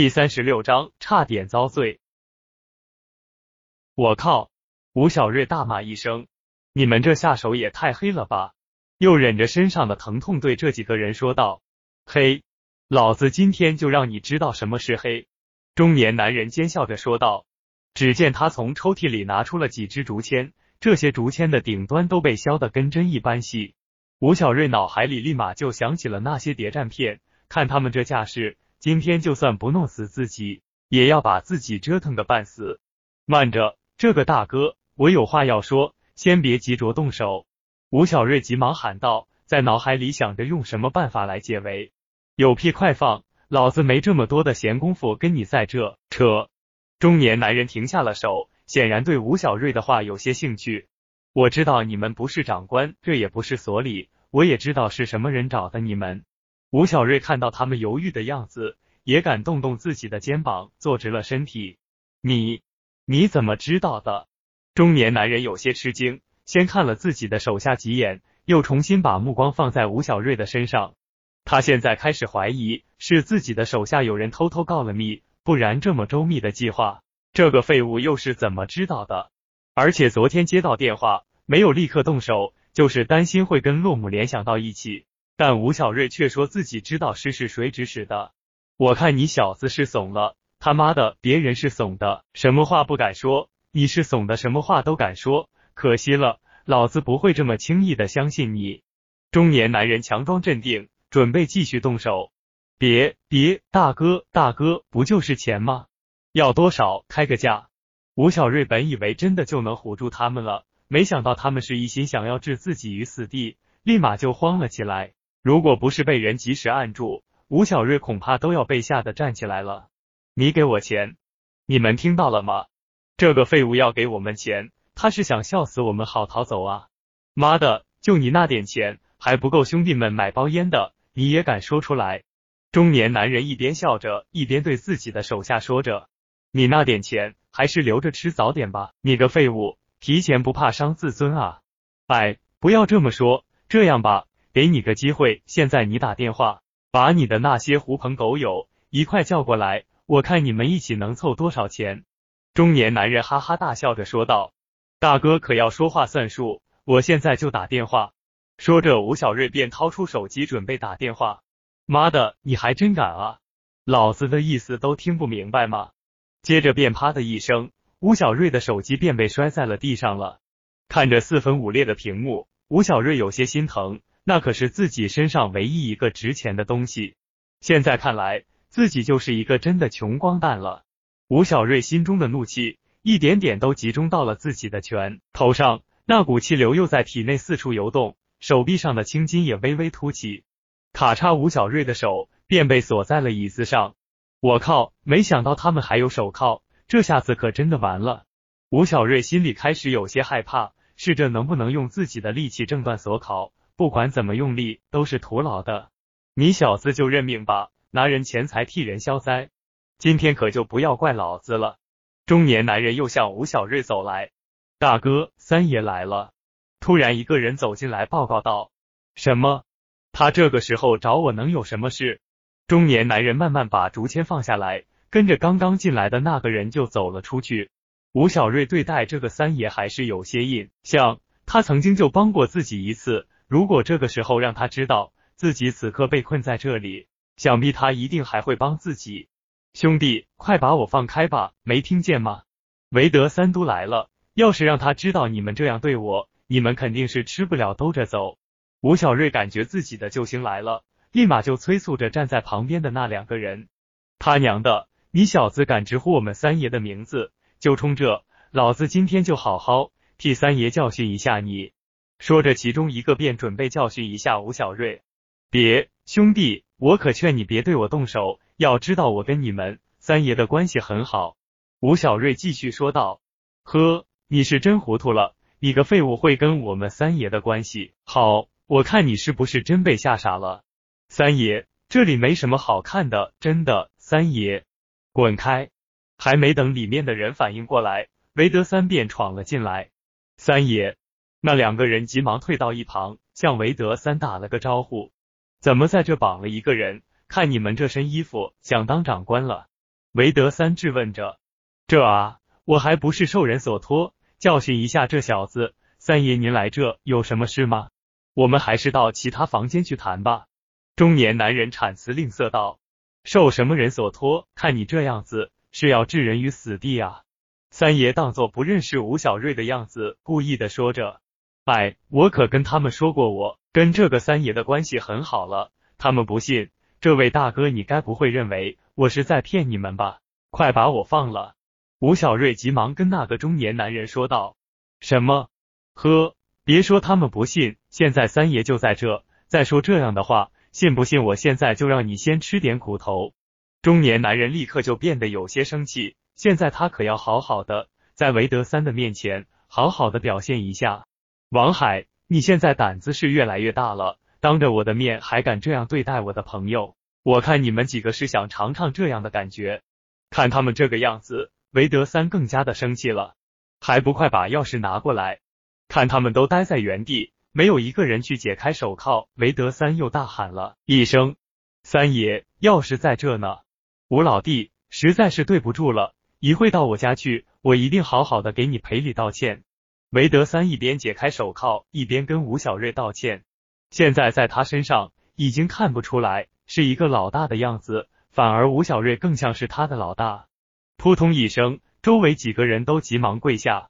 第三十六章，差点遭罪。我靠！吴小瑞大骂一声：“你们这下手也太黑了吧！”又忍着身上的疼痛对这几个人说道：“黑，老子今天就让你知道什么是黑！”中年男人奸笑着说道。只见他从抽屉里拿出了几支竹签，这些竹签的顶端都被削得跟针一般细。吴小瑞脑海里立马就想起了那些谍战片，看他们这架势。今天就算不弄死自己，也要把自己折腾个半死。慢着，这个大哥，我有话要说，先别急着动手。吴小瑞急忙喊道，在脑海里想着用什么办法来解围。有屁快放，老子没这么多的闲工夫跟你在这扯。中年男人停下了手，显然对吴小瑞的话有些兴趣。我知道你们不是长官，这也不是所里，我也知道是什么人找的你们。吴小瑞看到他们犹豫的样子，也敢动动自己的肩膀，坐直了身体。你你怎么知道的？中年男人有些吃惊，先看了自己的手下几眼，又重新把目光放在吴小瑞的身上。他现在开始怀疑，是自己的手下有人偷偷告了密，不然这么周密的计划，这个废物又是怎么知道的？而且昨天接到电话，没有立刻动手，就是担心会跟洛姆联想到一起。但吴小瑞却说自己知道诗是谁指使的，我看你小子是怂了，他妈的，别人是怂的，什么话不敢说，你是怂的，什么话都敢说，可惜了，老子不会这么轻易的相信你。中年男人强装镇定，准备继续动手。别别，大哥大哥，不就是钱吗？要多少？开个价。吴小瑞本以为真的就能唬住他们了，没想到他们是一心想要置自己于死地，立马就慌了起来。如果不是被人及时按住，吴小瑞恐怕都要被吓得站起来了。你给我钱，你们听到了吗？这个废物要给我们钱，他是想笑死我们好逃走啊！妈的，就你那点钱还不够兄弟们买包烟的，你也敢说出来？中年男人一边笑着，一边对自己的手下说着：“你那点钱还是留着吃早点吧，你个废物，提钱不怕伤自尊啊！”哎，不要这么说，这样吧。给你个机会，现在你打电话，把你的那些狐朋狗友一块叫过来，我看你们一起能凑多少钱。中年男人哈哈大笑着说道：“大哥可要说话算数，我现在就打电话。”说着，吴小瑞便掏出手机准备打电话。妈的，你还真敢啊！老子的意思都听不明白吗？接着便啪的一声，吴小瑞的手机便被摔在了地上了。看着四分五裂的屏幕，吴小瑞有些心疼。那可是自己身上唯一一个值钱的东西，现在看来自己就是一个真的穷光蛋了。吴小瑞心中的怒气一点点都集中到了自己的拳头上，那股气流又在体内四处游动，手臂上的青筋也微微凸起。咔嚓，吴小瑞的手便被锁在了椅子上。我靠，没想到他们还有手铐，这下子可真的完了。吴小瑞心里开始有些害怕，试着能不能用自己的力气挣断锁铐。不管怎么用力都是徒劳的，你小子就认命吧，拿人钱财替人消灾，今天可就不要怪老子了。中年男人又向吴小瑞走来，大哥，三爷来了。突然一个人走进来报告道：“什么？他这个时候找我能有什么事？”中年男人慢慢把竹签放下来，跟着刚刚进来的那个人就走了出去。吴小瑞对待这个三爷还是有些印象，他曾经就帮过自己一次。如果这个时候让他知道自己此刻被困在这里，想必他一定还会帮自己。兄弟，快把我放开吧！没听见吗？韦德三都来了，要是让他知道你们这样对我，你们肯定是吃不了兜着走。吴小瑞感觉自己的救星来了，立马就催促着站在旁边的那两个人：“他娘的，你小子敢直呼我们三爷的名字，就冲这，老子今天就好好替三爷教训一下你！”说着，其中一个便准备教训一下吴小瑞。别，兄弟，我可劝你别对我动手。要知道，我跟你们三爷的关系很好。吴小瑞继续说道。呵，你是真糊涂了，你个废物会跟我们三爷的关系好？我看你是不是真被吓傻了？三爷，这里没什么好看的，真的。三爷，滚开！还没等里面的人反应过来，韦德三便闯了进来。三爷。那两个人急忙退到一旁，向韦德三打了个招呼。怎么在这绑了一个人？看你们这身衣服，想当长官了？韦德三质问着。这啊，我还不是受人所托，教训一下这小子。三爷，您来这有什么事吗？我们还是到其他房间去谈吧。中年男人产词吝啬道：“受什么人所托？看你这样子，是要置人于死地啊！”三爷当作不认识吴小瑞的样子，故意的说着：“哎，我可跟他们说过，我跟这个三爷的关系很好了。他们不信。这位大哥，你该不会认为我是在骗你们吧？快把我放了！”吴小瑞急忙跟那个中年男人说道：“什么？呵，别说他们不信，现在三爷就在这。再说这样的话，信不信我现在就让你先吃点苦头？”中年男人立刻就变得有些生气，现在他可要好好的在韦德三的面前好好的表现一下。王海，你现在胆子是越来越大了，当着我的面还敢这样对待我的朋友，我看你们几个是想尝尝这样的感觉。看他们这个样子。韦德三更加的生气了，还不快把钥匙拿过来！看他们都待在原地，没有一个人去解开手铐。韦德三又大喊了一声：“三爷，钥匙在这呢！”吴老弟，实在是对不住了，一会到我家去，我一定好好的给你赔礼道歉。韦德三一边解开手铐，一边跟吴小瑞道歉。现在在他身上已经看不出来是一个老大的样子，反而吴小瑞更像是他的老大。扑通一声，周围几个人都急忙跪下。